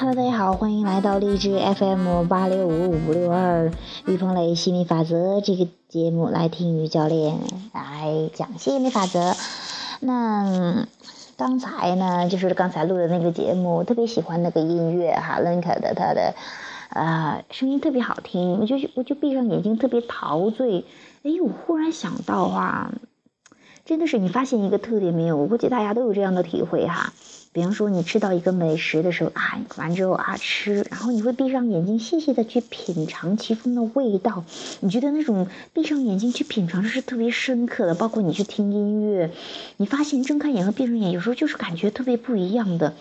Hello，大家好，欢迎来到荔枝 FM 八六五五六二于鹏雷吸引力法则这个节目，来听于教练来讲吸引力法则。那刚才呢，就是刚才录的那个节目，特别喜欢那个音乐哈，Link 的他的呃声音特别好听，我就我就闭上眼睛特别陶醉。哎，我忽然想到哈，真的是你发现一个特点没有？我估计大家都有这样的体会哈。比方说，你吃到一个美食的时候啊，完之后啊吃，然后你会闭上眼睛，细细的去品尝其中的味道。你觉得那种闭上眼睛去品尝是特别深刻的。包括你去听音乐，你发现睁开眼和闭上眼有时候就是感觉特别不一样的。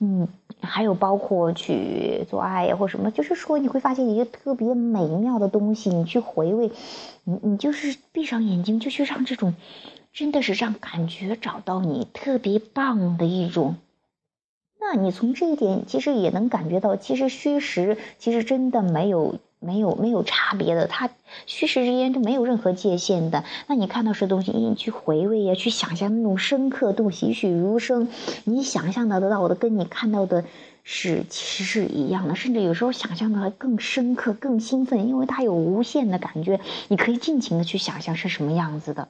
嗯，还有包括去做爱呀或什么，就是说你会发现一个特别美妙的东西，你去回味，你你就是闭上眼睛就去让这种，真的是让感觉找到你特别棒的一种。那你从这一点其实也能感觉到，其实虚实其实真的没有没有没有差别的，它虚实之间都没有任何界限的。那你看到是东西，你去回味呀，去想象那种深刻度栩栩如生，你想象的得到的跟你看到的是其实是一样的，甚至有时候想象的还更深刻、更兴奋，因为它有无限的感觉，你可以尽情的去想象是什么样子的。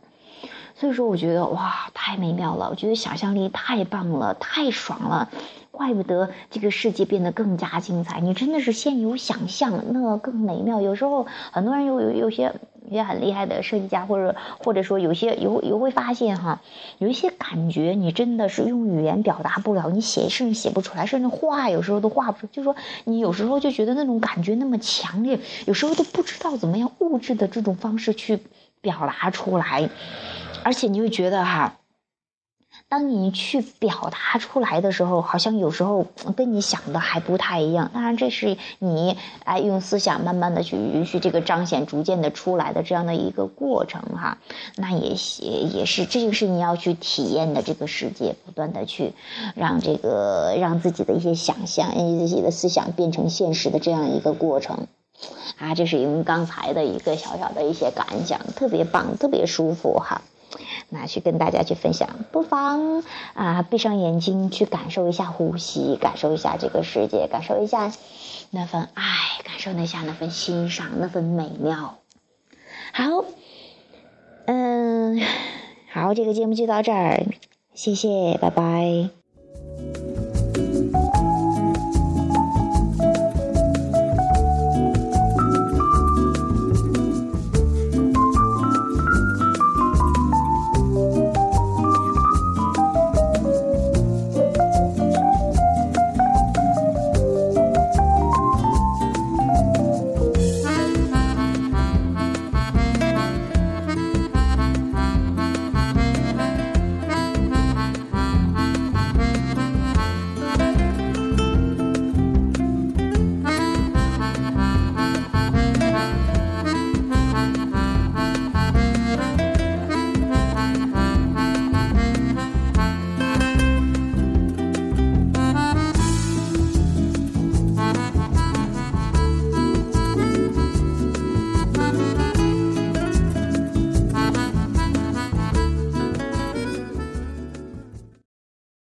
所以说，我觉得哇，太美妙了！我觉得想象力太棒了，太爽了。怪不得这个世界变得更加精彩。你真的是先有想象，那更美妙。有时候很多人有有有些也很厉害的设计家，或者或者说有些有有会发现哈，有一些感觉你真的是用语言表达不了，你写甚至写不出来，甚至画有时候都画不出。就说你有时候就觉得那种感觉那么强烈，有时候都不知道怎么样物质的这种方式去表达出来，而且你会觉得哈。当你去表达出来的时候，好像有时候跟你想的还不太一样。当然，这是你哎用思想慢慢的去允许这个彰显，逐渐的出来的这样的一个过程哈。那也也也是，这就是你要去体验的这个世界，不断的去让这个让自己的一些想象、自己的思想变成现实的这样一个过程啊。这是用刚才的一个小小的一些感想，特别棒，特别舒服哈。那去跟大家去分享，不妨啊闭上眼睛去感受一下呼吸，感受一下这个世界，感受一下那份爱，感受一下那份欣赏，那份美妙。好，嗯，好，这个节目就到这儿，谢谢，拜拜。